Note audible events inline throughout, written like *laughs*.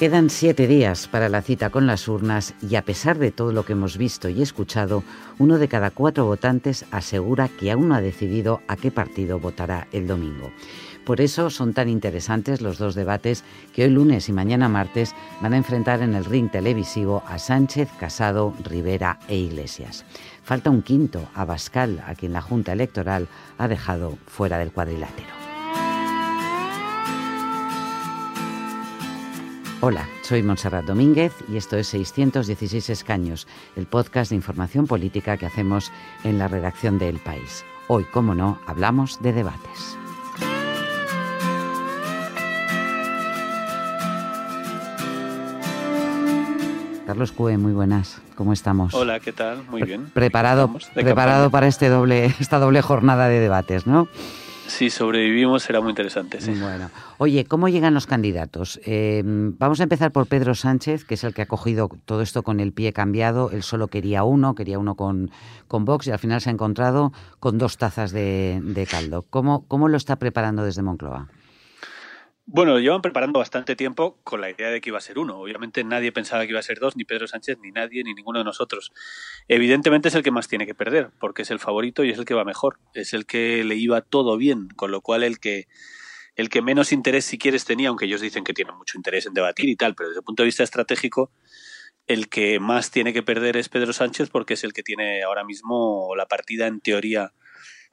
Quedan siete días para la cita con las urnas y a pesar de todo lo que hemos visto y escuchado, uno de cada cuatro votantes asegura que aún no ha decidido a qué partido votará el domingo. Por eso son tan interesantes los dos debates que hoy lunes y mañana martes van a enfrentar en el ring televisivo a Sánchez, Casado, Rivera e Iglesias. Falta un quinto, a Bascal, a quien la Junta Electoral ha dejado fuera del cuadrilátero. Hola, soy Montserrat Domínguez y esto es 616 Escaños, el podcast de información política que hacemos en la redacción de El País. Hoy, como no, hablamos de debates. Carlos Cue, muy buenas. ¿Cómo estamos? Hola, ¿qué tal? Muy bien. Preparado, preparado para este doble, *laughs* esta doble jornada de debates, ¿no? Si sobrevivimos será muy interesante. Sí. Bueno, oye, ¿cómo llegan los candidatos? Eh, vamos a empezar por Pedro Sánchez, que es el que ha cogido todo esto con el pie cambiado. Él solo quería uno, quería uno con, con Vox y al final se ha encontrado con dos tazas de, de caldo. ¿Cómo, ¿Cómo lo está preparando desde Moncloa? Bueno, llevan preparando bastante tiempo con la idea de que iba a ser uno. Obviamente nadie pensaba que iba a ser dos, ni Pedro Sánchez, ni nadie, ni ninguno de nosotros. Evidentemente es el que más tiene que perder, porque es el favorito y es el que va mejor. Es el que le iba todo bien, con lo cual el que el que menos interés si quieres tenía, aunque ellos dicen que tienen mucho interés en debatir y tal, pero desde el punto de vista estratégico, el que más tiene que perder es Pedro Sánchez porque es el que tiene ahora mismo la partida en teoría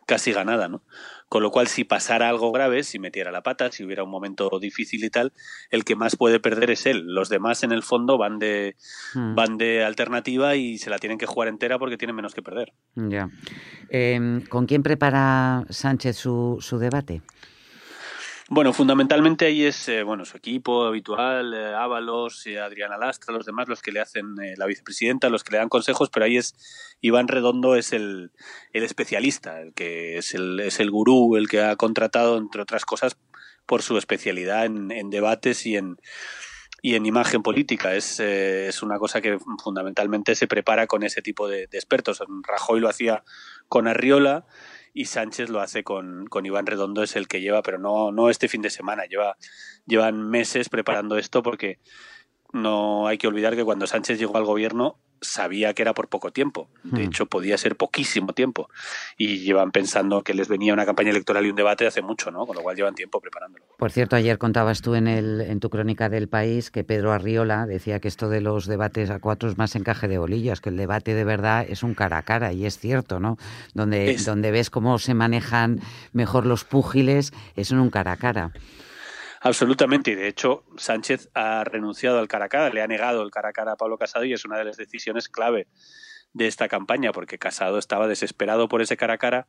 casi ganada, ¿no? Con lo cual, si pasara algo grave, si metiera la pata, si hubiera un momento difícil y tal, el que más puede perder es él. Los demás, en el fondo, van de, hmm. van de alternativa y se la tienen que jugar entera porque tienen menos que perder. Ya. Em, ¿Con quién prepara Sánchez su, su debate? Bueno, fundamentalmente ahí es eh, bueno su equipo habitual, eh, Ábalos, y Adriana Lastra, los demás, los que le hacen eh, la vicepresidenta, los que le dan consejos, pero ahí es Iván Redondo es el, el especialista, el que es el, es el gurú, el que ha contratado, entre otras cosas, por su especialidad en, en debates y en, y en imagen política. Es, es una cosa que fundamentalmente se prepara con ese tipo de, de expertos. Rajoy lo hacía con Arriola y Sánchez lo hace con, con, Iván Redondo, es el que lleva, pero no, no este fin de semana, lleva, llevan meses preparando esto porque no hay que olvidar que cuando Sánchez llegó al gobierno sabía que era por poco tiempo. De hmm. hecho, podía ser poquísimo tiempo. Y llevan pensando que les venía una campaña electoral y un debate hace mucho, ¿no? Con lo cual llevan tiempo preparándolo. Por cierto, ayer contabas tú en, el, en tu crónica del país que Pedro Arriola decía que esto de los debates a cuatro es más encaje de bolillas, que el debate de verdad es un cara a cara, y es cierto, ¿no? Donde, donde ves cómo se manejan mejor los púgiles, es en un cara a cara. Absolutamente, y de hecho Sánchez ha renunciado al cara a cara, le ha negado el cara a cara a Pablo Casado y es una de las decisiones clave de esta campaña, porque Casado estaba desesperado por ese cara a cara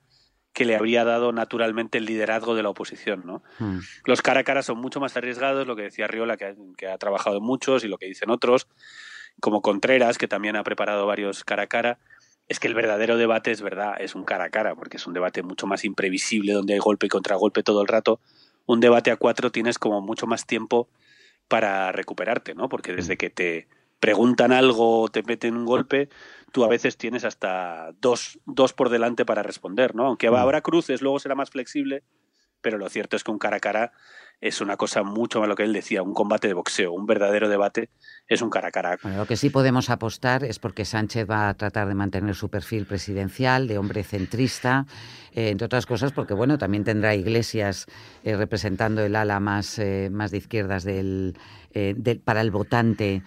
que le habría dado naturalmente el liderazgo de la oposición. ¿no? Hmm. Los cara a cara son mucho más arriesgados, lo que decía Riola, que ha, que ha trabajado muchos, y lo que dicen otros, como Contreras, que también ha preparado varios cara a cara, es que el verdadero debate es verdad, es un cara a cara, porque es un debate mucho más imprevisible, donde hay golpe y contragolpe todo el rato, un debate a cuatro tienes como mucho más tiempo para recuperarte, ¿no? Porque desde que te preguntan algo o te meten un golpe, tú a veces tienes hasta dos, dos por delante para responder, ¿no? Aunque habrá cruces, luego será más flexible, pero lo cierto es que un cara a cara es una cosa mucho más lo que él decía, un combate de boxeo, un verdadero debate es un cara a cara. lo que sí podemos apostar es porque Sánchez va a tratar de mantener su perfil presidencial, de hombre centrista, eh, entre otras cosas porque bueno, también tendrá Iglesias eh, representando el ala más, eh, más de izquierdas del, para el votante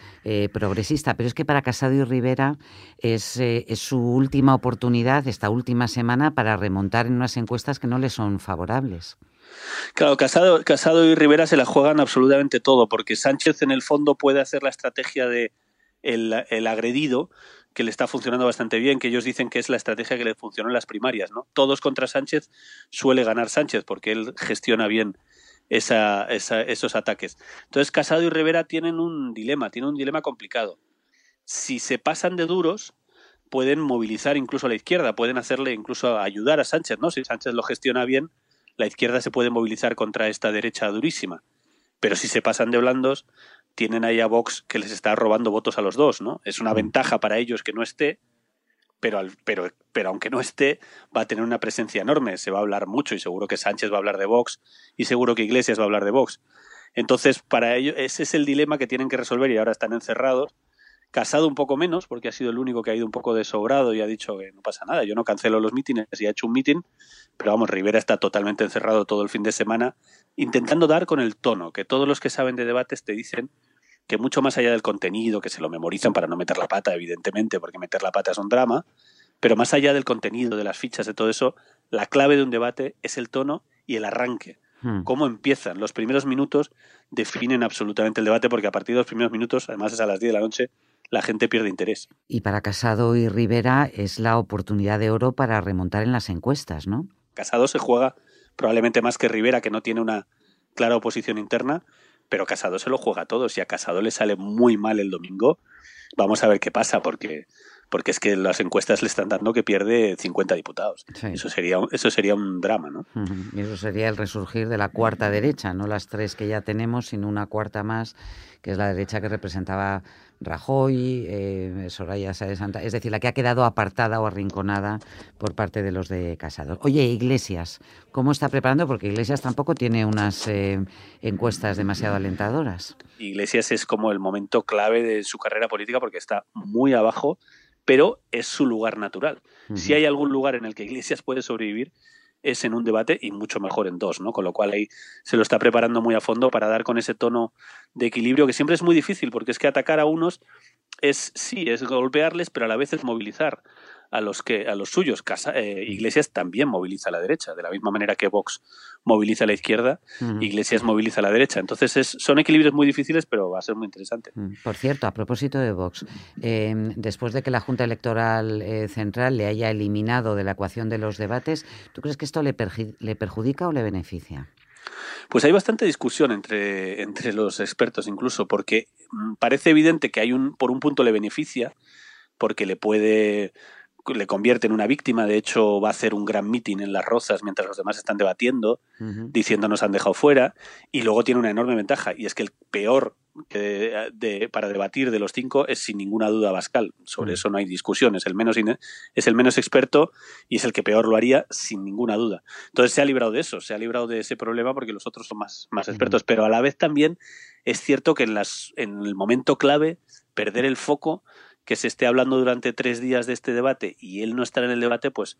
progresista, pero es que para Casado y Rivera es, es su última oportunidad, esta última semana, para remontar en unas encuestas que no le son favorables. Claro, Casado, Casado y Rivera se la juegan absolutamente todo, porque Sánchez en el fondo puede hacer la estrategia de el, el, agredido, que le está funcionando bastante bien, que ellos dicen que es la estrategia que le funcionó en las primarias, ¿no? Todos contra Sánchez suele ganar Sánchez, porque él gestiona bien esa, esa, esos ataques. Entonces, Casado y Rivera tienen un dilema, tienen un dilema complicado. Si se pasan de duros, pueden movilizar incluso a la izquierda, pueden hacerle incluso ayudar a Sánchez, ¿no? Si Sánchez lo gestiona bien, la izquierda se puede movilizar contra esta derecha durísima. Pero si se pasan de blandos, tienen ahí a Vox que les está robando votos a los dos, ¿no? Es una mm. ventaja para ellos que no esté, pero, al, pero, pero aunque no esté, va a tener una presencia enorme. Se va a hablar mucho y seguro que Sánchez va a hablar de Vox y seguro que Iglesias va a hablar de Vox. Entonces, para ellos, ese es el dilema que tienen que resolver y ahora están encerrados. Casado un poco menos, porque ha sido el único que ha ido un poco desobrado y ha dicho que no pasa nada, yo no cancelo los mítines y ha hecho un mítin, pero vamos, Rivera está totalmente encerrado todo el fin de semana, intentando dar con el tono, que todos los que saben de debates te dicen que mucho más allá del contenido, que se lo memorizan para no meter la pata, evidentemente, porque meter la pata es un drama, pero más allá del contenido, de las fichas, de todo eso, la clave de un debate es el tono y el arranque. Hmm. Cómo empiezan. Los primeros minutos definen absolutamente el debate porque a partir de los primeros minutos, además es a las 10 de la noche, la gente pierde interés. Y para Casado y Rivera es la oportunidad de oro para remontar en las encuestas, ¿no? Casado se juega probablemente más que Rivera, que no tiene una clara oposición interna, pero Casado se lo juega todo. Si a Casado le sale muy mal el domingo, vamos a ver qué pasa, porque porque es que las encuestas le están dando que pierde 50 diputados. Eso sería eso sería un drama, ¿no? Y eso sería el resurgir de la cuarta derecha, no las tres que ya tenemos, sino una cuarta más, que es la derecha que representaba Rajoy, eh, Soraya Sáez Santa, es decir, la que ha quedado apartada o arrinconada por parte de los de Casados. Oye, Iglesias, ¿cómo está preparando? Porque Iglesias tampoco tiene unas eh, encuestas demasiado alentadoras. Iglesias es como el momento clave de su carrera política porque está muy abajo pero es su lugar natural. Si hay algún lugar en el que Iglesias puede sobrevivir, es en un debate y mucho mejor en dos, ¿no? Con lo cual ahí se lo está preparando muy a fondo para dar con ese tono de equilibrio que siempre es muy difícil, porque es que atacar a unos es, sí, es golpearles, pero a la vez es movilizar a los que a los suyos. Casa, eh, Iglesias también moviliza a la derecha, de la misma manera que Vox moviliza a la izquierda, Iglesias moviliza a la derecha. Entonces es, son equilibrios muy difíciles, pero va a ser muy interesante. Por cierto, a propósito de Vox, em, después de que la Junta Electoral eh, Central le haya eliminado de la ecuación de los debates, ¿tú crees que esto le, le perjudica o le beneficia? Pues hay bastante discusión entre, entre los expertos incluso, porque mm, parece evidente que hay un, por un punto le beneficia, porque le puede le convierte en una víctima. De hecho, va a hacer un gran meeting en Las Rozas mientras los demás están debatiendo, diciendo nos han dejado fuera. Y luego tiene una enorme ventaja, y es que el peor que de, para debatir de los cinco es sin ninguna duda Bascal. Sobre eso no hay discusión. Es el, menos, es el menos experto y es el que peor lo haría sin ninguna duda. Entonces se ha librado de eso, se ha librado de ese problema porque los otros son más, más expertos. Pero a la vez también es cierto que en, las, en el momento clave, perder el foco que se esté hablando durante tres días de este debate y él no estar en el debate, pues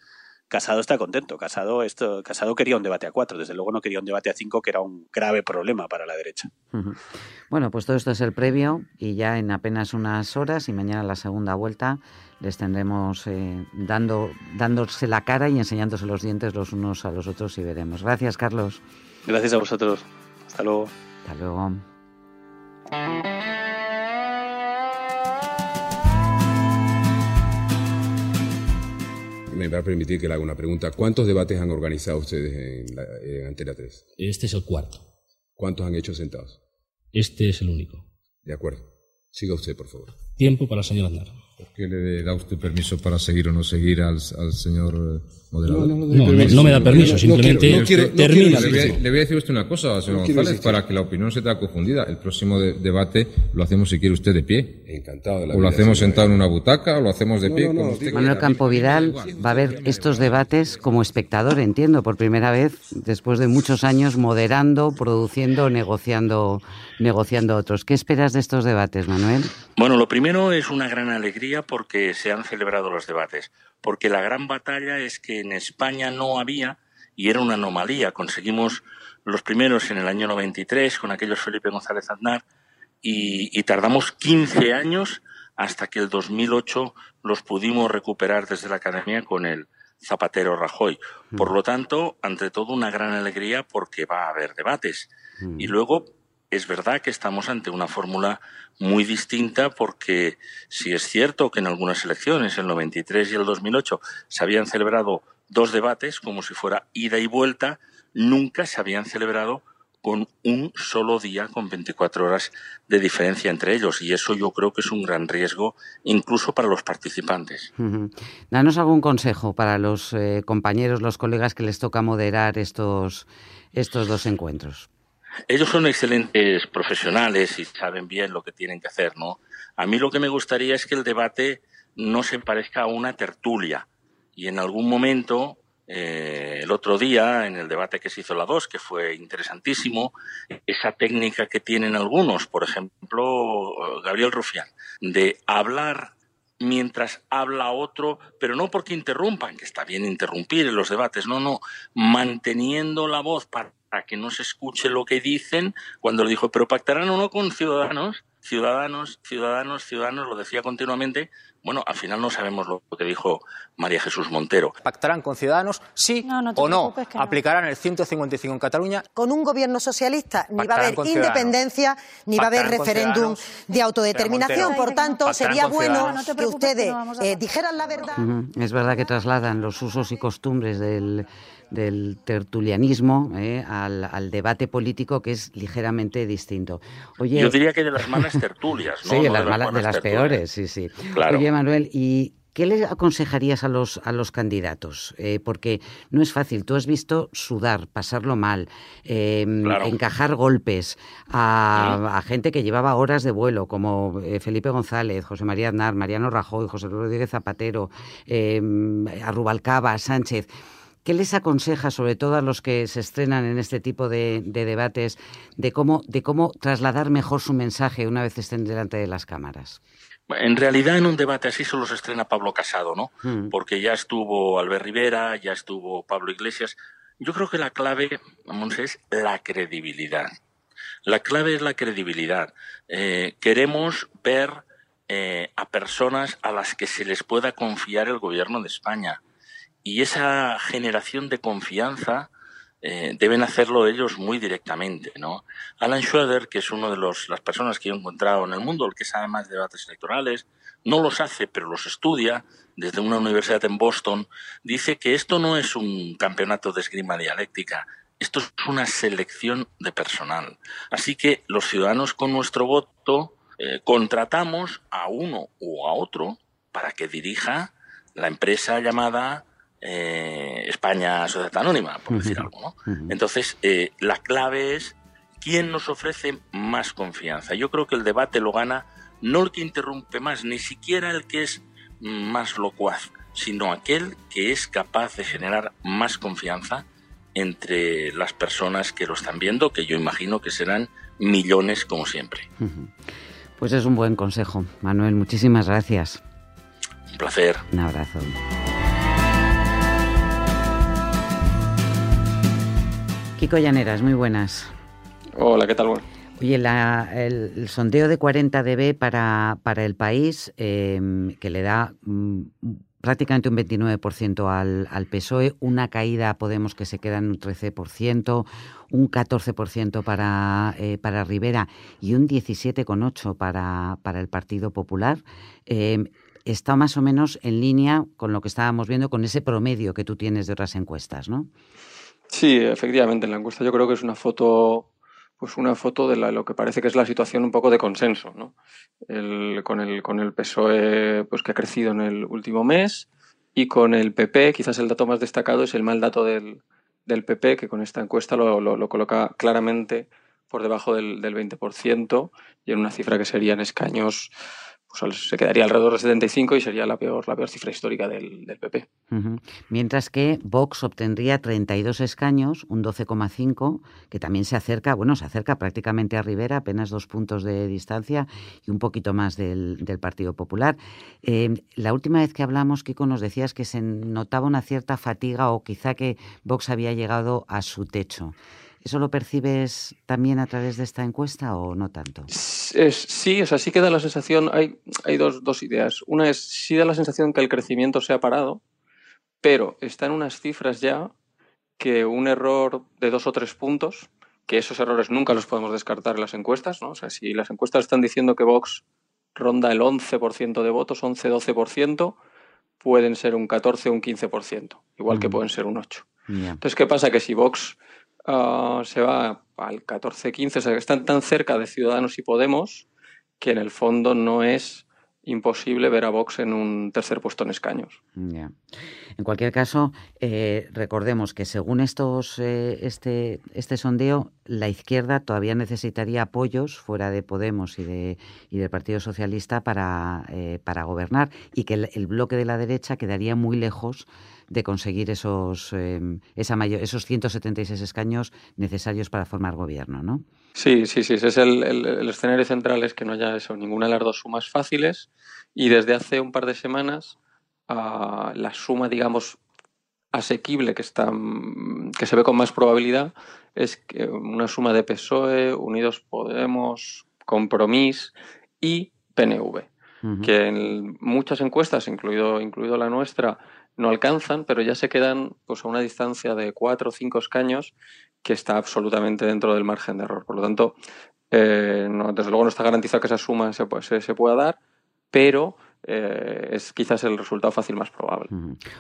Casado está contento. Casado, esto, Casado quería un debate a cuatro, desde luego no quería un debate a cinco, que era un grave problema para la derecha. Bueno, pues todo esto es el previo y ya en apenas unas horas y mañana la segunda vuelta les tendremos eh, dando, dándose la cara y enseñándose los dientes los unos a los otros y veremos. Gracias, Carlos. Gracias a vosotros. Hasta luego. Hasta luego. Me va a permitir que le haga una pregunta. ¿Cuántos debates han organizado ustedes en, la, Antena 3? Este es el cuarto. ¿Cuántos han hecho sentados? Este es el único. De acuerdo. Siga usted, por favor. Tiempo para el señor Aznar. ¿Por qué le da usted permiso para seguir o no seguir al, señor moderador? No, no, me da permiso, simplemente termina. le, voy a, decir usted una cosa, señor González, para que la opinión se te confundida. El próximo debate lo hacemos, si quiere usted, de pie. Encantado de la O lo hacemos sentado en una butaca, o lo hacemos de pie. Manuel Campo Vidal va a ver estos debates como espectador, entiendo, por primera vez, después de muchos años moderando, produciendo, negociando, negociando otros. ¿Qué esperas de estos debates, Manuel? Bueno, lo primero es una gran alegría porque se han celebrado los debates, porque la gran batalla es que en España no había, y era una anomalía, conseguimos los primeros en el año 93 con aquellos Felipe González Aznar, y, tardamos 15 años hasta que el 2008 los pudimos recuperar desde la academia con el Zapatero Rajoy. Por mm. lo tanto, ante todo, una gran alegría porque va a haber debates. Mm. Y luego, es verdad que estamos ante una fórmula muy distinta porque si es cierto que en algunas elecciones, el 93 y el 2008, se habían celebrado dos debates como si fuera ida y vuelta, nunca se habían celebrado con un solo día, con 24 horas de diferencia entre ellos. Y eso yo creo que es un gran riesgo, incluso para los participantes. Danos algún consejo para los eh, compañeros, los colegas que les toca moderar estos, estos dos encuentros. Ellos son excelentes profesionales y saben bien lo que tienen que hacer, ¿no? A mí lo que me gustaría es que el debate no se parezca a una tertulia y en algún momento eh, el otro día en el debate que se hizo la 2, que fue interesantísimo, esa técnica que tienen algunos, por ejemplo, Gabriel Rufián, de hablar mientras habla otro, pero no porque interrumpan, que está bien interrumpir en los debates, no, no, manteniendo la voz para que no se escuche lo que dicen, cuando le dijo, pero pactarán o no con ciudadanos, ciudadanos, ciudadanos, ciudadanos, lo decía continuamente, bueno, al final no sabemos lo que dijo María Jesús Montero. ¿Pactarán con Ciudadanos, sí o no? ¿Aplicarán el 155 en Cataluña? Con un gobierno socialista ni va a haber independencia, ni va a haber referéndum de autodeterminación. Por tanto, sería bueno que ustedes eh, dijeran la verdad. Es verdad que trasladan los usos y costumbres del del tertulianismo eh, al, debate político que es ligeramente distinto. Oye, Yo diría que de las malas tertulias, ¿no? *laughs* Sí, de, las, de las peores, sí, sí. Oye, Manuel, ¿y ¿Qué le aconsejarías a los, a los candidatos? Eh, porque no es fácil. Tú has visto sudar, pasarlo mal, em, encajar golpes a, gente que llevaba horas de vuelo, como eh, Felipe González, José María Aznar, Mariano Rajoy, José Rodríguez Zapatero, eh, a Rubalcaba, Sánchez. ¿Qué les aconseja, sobre todo a los que se estrenan en este tipo de, debates, de cómo, de cómo trasladar mejor su mensaje una vez estén delante de las cámaras? En realidad, en un debate así solo se estrena Pablo Casado, ¿no? Mm. Porque ya estuvo Albert Rivera, ya estuvo Pablo Iglesias. Yo creo que la clave, vamos, es la credibilidad. La clave es la credibilidad. Eh, queremos ver eh, a personas a las que se les pueda confiar el gobierno de España y esa generación de confianza eh, deben hacerlo ellos muy directamente, ¿no? Alan Schroeder, que es una de los, las personas que he encontrado en el mundo, el que sabe más de debates electorales, no los hace, pero los estudia desde una universidad en Boston, dice que esto no es un campeonato de esgrima dialéctica, esto es una selección de personal. Así que los ciudadanos con nuestro voto eh, contratamos a uno o a otro para que dirija la empresa llamada eh, España Sociedad Anónima, por decir algo. ¿no? Entonces, eh, la clave es quién nos ofrece más confianza. Yo creo que el debate lo gana no el que interrumpe más, ni siquiera el que es más locuaz, sino aquel que es capaz de generar más confianza entre las personas que lo están viendo, que yo imagino que serán millones como siempre. Pues es un buen consejo. Manuel, muchísimas gracias. Un placer. Un abrazo. Kiko Llaneras, muy buenas. Hola, ¿qué tal? Oye, el, sondeo de 40 dB para, para el país, em, que le da mm, prácticamente un 29% al, al, PSOE, una caída a Podemos que se queda en un 13%, un 14% para, eh, para Rivera y un 17,8% para, para el Partido Popular. Em, está más o menos en línea con lo que estábamos viendo, con ese promedio que tú tienes de otras encuestas, ¿no? Sí, efectivamente, en la encuesta yo creo que es una foto pues una foto de lo que parece que es la situación un poco de consenso, ¿no? con, el, con el PSOE pues, que ha crecido en el último mes y con el PP, quizás el dato más destacado es el mal dato del, del PP, que con esta encuesta lo, lo, coloca claramente por debajo del, del 20% y en una cifra que serían escaños pues se quedaría alrededor de 75 y sería la peor, la peor cifra histórica del, PP. Mientras que Vox obtendría 32 escaños, un 12,5, que también se acerca, bueno, se acerca prácticamente a Rivera, apenas dos puntos de distancia y un poquito más del, Partido Popular. Eh, la última vez que hablamos, Kiko, nos decías que se notaba una cierta fatiga o quizá que Vox había llegado a su techo. ¿Eso lo percibes también a través de esta encuesta o no tanto? sí, o sea, sí que da la sensación, hay, hay dos, dos, ideas. Una es, sí da la sensación que el crecimiento se ha parado, pero está en unas cifras ya que un error de dos o tres puntos, que esos errores nunca los podemos descartar en las encuestas, ¿no? O sea, si las encuestas están diciendo que Vox ronda el 11% de votos, 11-12%, pueden ser un 14 o un 15%, igual que pueden ser un 8%. Entonces, ¿qué pasa? Que si Vox Ah, se va al 14-15, o sea, que están tan cerca de Ciudadanos y Podemos que en el fondo no es imposible ver a Vox en un tercer puesto en escaños. En cualquier caso, eh, recordemos que según estos, eh, este, este sondeo, la izquierda todavía necesitaría apoyos fuera de Podemos y, de, y del Partido Socialista para, eh, para gobernar y que el bloque de la derecha quedaría muy lejos de conseguir esos, em, esa mayor, esos 176 escaños necesarios para formar gobierno, ¿no? Sí, sí, sí. Ese es el, escenario central, es que no haya eso, ninguna de las dos sumas fáciles. Y desde hace un par de semanas, ah, la suma, digamos, asequible que, está, que se ve con más probabilidad es que una suma de PSOE, Unidos Podemos, Compromís y PNV, que en muchas encuestas, incluido, incluido la nuestra, no alcanzan, pero ya se quedan pues, a una distancia de cuatro o cinco escaños que está absolutamente dentro del margen de error. Por lo tanto, eh, desde luego no está garantizado que esa suma se, se pueda dar, pero eh, es quizás el resultado fácil más probable.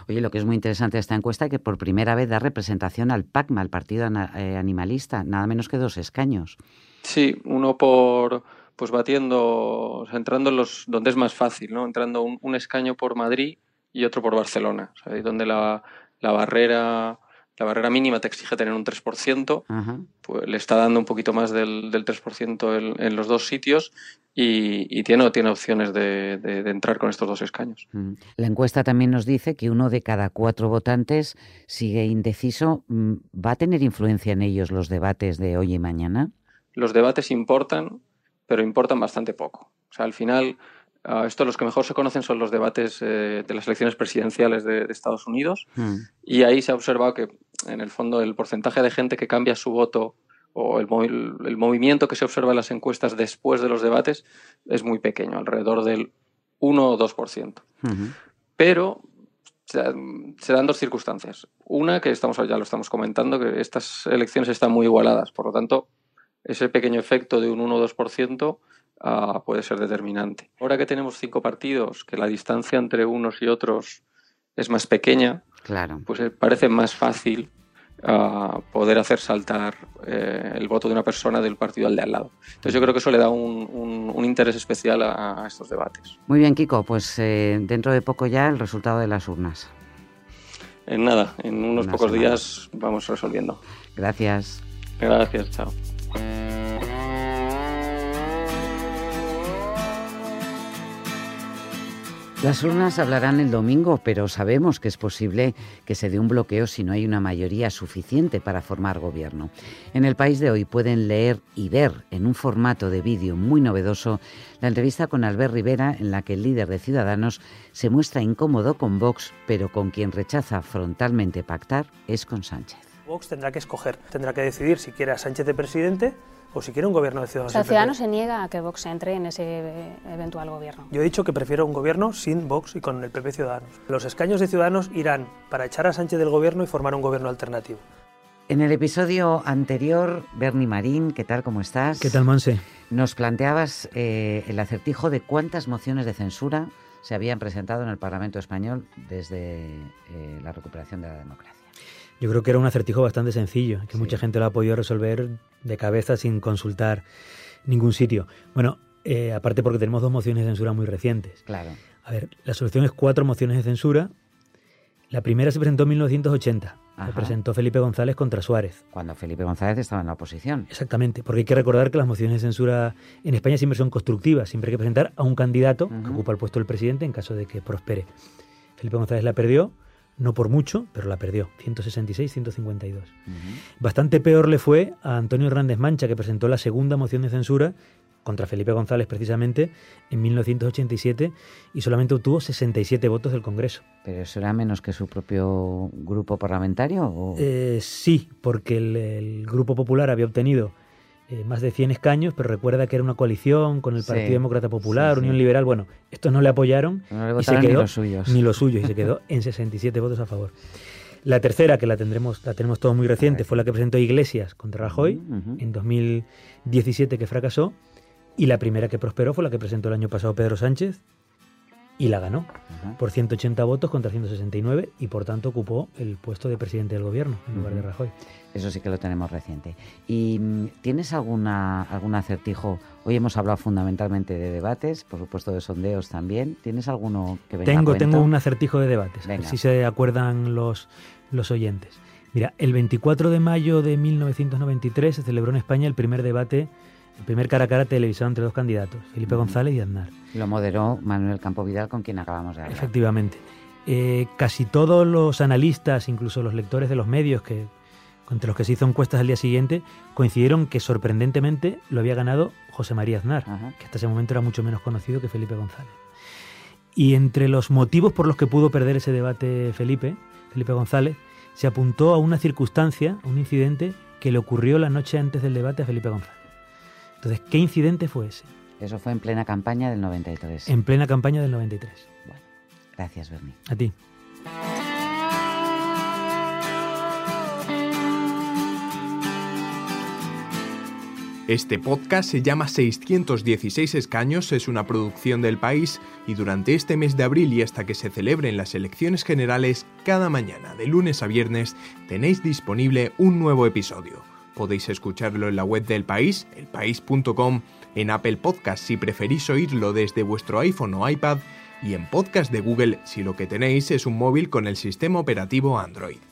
Oye, lo que es muy interesante de esta encuesta es que por primera vez da representación al PACMA, al Partido eh, Animalista, nada menos que dos escaños. Sí, uno por pues batiendo, entrando en los donde es más fácil, ¿no? Entrando un, escaño por Madrid y otro por Barcelona, donde la, la barrera la barrera mínima te exige tener un 3%, pues le está dando un poquito más del, del 3% en, los dos sitios y, tiene, tiene opciones de, entrar con estos dos escaños. La encuesta también nos dice que uno de cada cuatro votantes sigue indeciso. Mm, ¿Va a tener influencia en ellos los debates de hoy y mañana? Los debates importan, pero importan bastante poco. O sea, al final Uh, esto los que mejor se conocen son los debates eh, de las elecciones presidenciales de, Estados Unidos mm. y ahí se ha observado que en el fondo el porcentaje de gente que cambia su voto o el, el, movimiento que se observa en las encuestas después de los debates es muy pequeño, alrededor del 1 o 2%. Pero se, dan dos circunstancias. Una, que estamos, ya lo estamos comentando, que estas elecciones están muy igualadas, por lo tanto, ese pequeño efecto de un 1 o 2% Ah, puede ser determinante. Ahora que tenemos cinco partidos, que la distancia entre unos y otros es más pequeña, claro. pues eh, parece más fácil ah, poder hacer saltar eh, el voto de una persona del partido al de al lado. Entonces yo creo que eso le da un, interés especial a, estos debates. Muy bien, Kiko, pues eh, dentro de poco ya el resultado de las urnas. En nada, en unos pocos días vamos resolviendo. Gracias. Gracias, chao. Las urnas hablarán el domingo, pero sabemos que es posible que se dé un bloqueo si no hay una mayoría suficiente para formar gobierno. En el país de hoy pueden leer y ver en un formato de vídeo muy novedoso la entrevista con Albert Rivera en la que el líder de Ciudadanos se muestra incómodo con Vox, pero con quien rechaza frontalmente pactar es con Sánchez. Vox tendrá que escoger, tendrá que decidir si quiere a Sánchez de presidente o si quiere un gobierno de Ciudadanos. O Ciudadanos se niega a que Vox entre en ese eventual gobierno. Yo he dicho que prefiero un gobierno sin Vox y con el PP Ciudadanos. Los escaños de Ciudadanos irán para echar a Sánchez del gobierno y formar un gobierno alternativo. En el episodio anterior, Bernie Marín, ¿qué tal? ¿Cómo estás? ¿Qué tal, Monse? Nos planteabas eh, el acertijo de cuántas mociones de censura se habían presentado en el Parlamento español desde eh, la recuperación de la democracia. Yo creo que era un acertijo bastante sencillo, que mucha gente lo ha podido resolver de cabeza sin consultar ningún sitio. Bueno, eh, aparte porque tenemos dos mociones de censura muy recientes. Claro. A ver, la solución es cuatro mociones de censura. La primera se presentó en 1980. Se presentó Felipe González contra Suárez. Cuando Felipe González estaba en la oposición. Exactamente, porque hay que recordar que las mociones de censura en España siempre son constructivas. Siempre hay que presentar a un candidato que ocupa el puesto del presidente en caso de que prospere. Felipe González la perdió no por mucho, pero la perdió, 166-152. Bastante peor le fue a Antonio Hernández Mancha, que presentó la segunda moción de censura contra Felipe González precisamente en 1987 y solamente obtuvo 67 votos del Congreso. ¿Pero eso era menos que su propio grupo parlamentario? Eh, sí, porque el, Grupo Popular había obtenido eh, más de 100 escaños, pero recuerda que era una coalición con el Partido Demócrata Popular, Unión Liberal. Bueno, estos no le apoyaron y se quedó, ni los suyos. Ni los suyos, y se quedó *laughs* en 67 votos a favor. La tercera, que la tendremos, la tenemos todo muy reciente, fue la que presentó Iglesias contra Rajoy en 2017, que fracasó. Y la primera que prosperó fue la que presentó el año pasado Pedro Sánchez, y la ganó por 180 votos contra 169 y por tanto ocupó el puesto de presidente del gobierno en lugar de Rajoy. Eso sí que lo tenemos reciente. ¿Y mm, tienes alguna, algún acertijo? Hoy hemos hablado fundamentalmente de debates, por supuesto de sondeos también. ¿Tienes alguno que venga Tengo, a tengo un acertijo de debates, si se acuerdan los, los oyentes. Mira, el 24 de mayo de 1993 se celebró en España el primer debate el primer cara a cara televisado entre dos candidatos, Felipe González y Aznar. Lo moderó Manuel Campo Vidal, con quien acabamos de hablar. Efectivamente. eh, casi todos los analistas, incluso los lectores de los medios que entre los que se hizo encuestas al día siguiente, coincidieron que sorprendentemente lo había ganado José María Aznar, que hasta ese momento era mucho menos conocido que Felipe González. Y entre los motivos por los que pudo perder ese debate Felipe, Felipe González, se apuntó a una circunstancia, a un incidente que le ocurrió la noche antes del debate a Felipe González. Entonces, ¿qué incidente fue ese? Eso fue en plena campaña del 93. En plena campaña del 93. Bueno, gracias, Bernie. A ti. Este podcast se llama 616 escaños, es una producción del país y durante este mes de abril y hasta que se celebren las elecciones generales, cada mañana de lunes a viernes tenéis disponible un nuevo episodio. Podéis escucharlo en la web del país, elpaís.com, en Apple Podcast si preferís oírlo desde vuestro iPhone o iPad y en Podcast de Google si lo que tenéis es un móvil con el sistema operativo Android.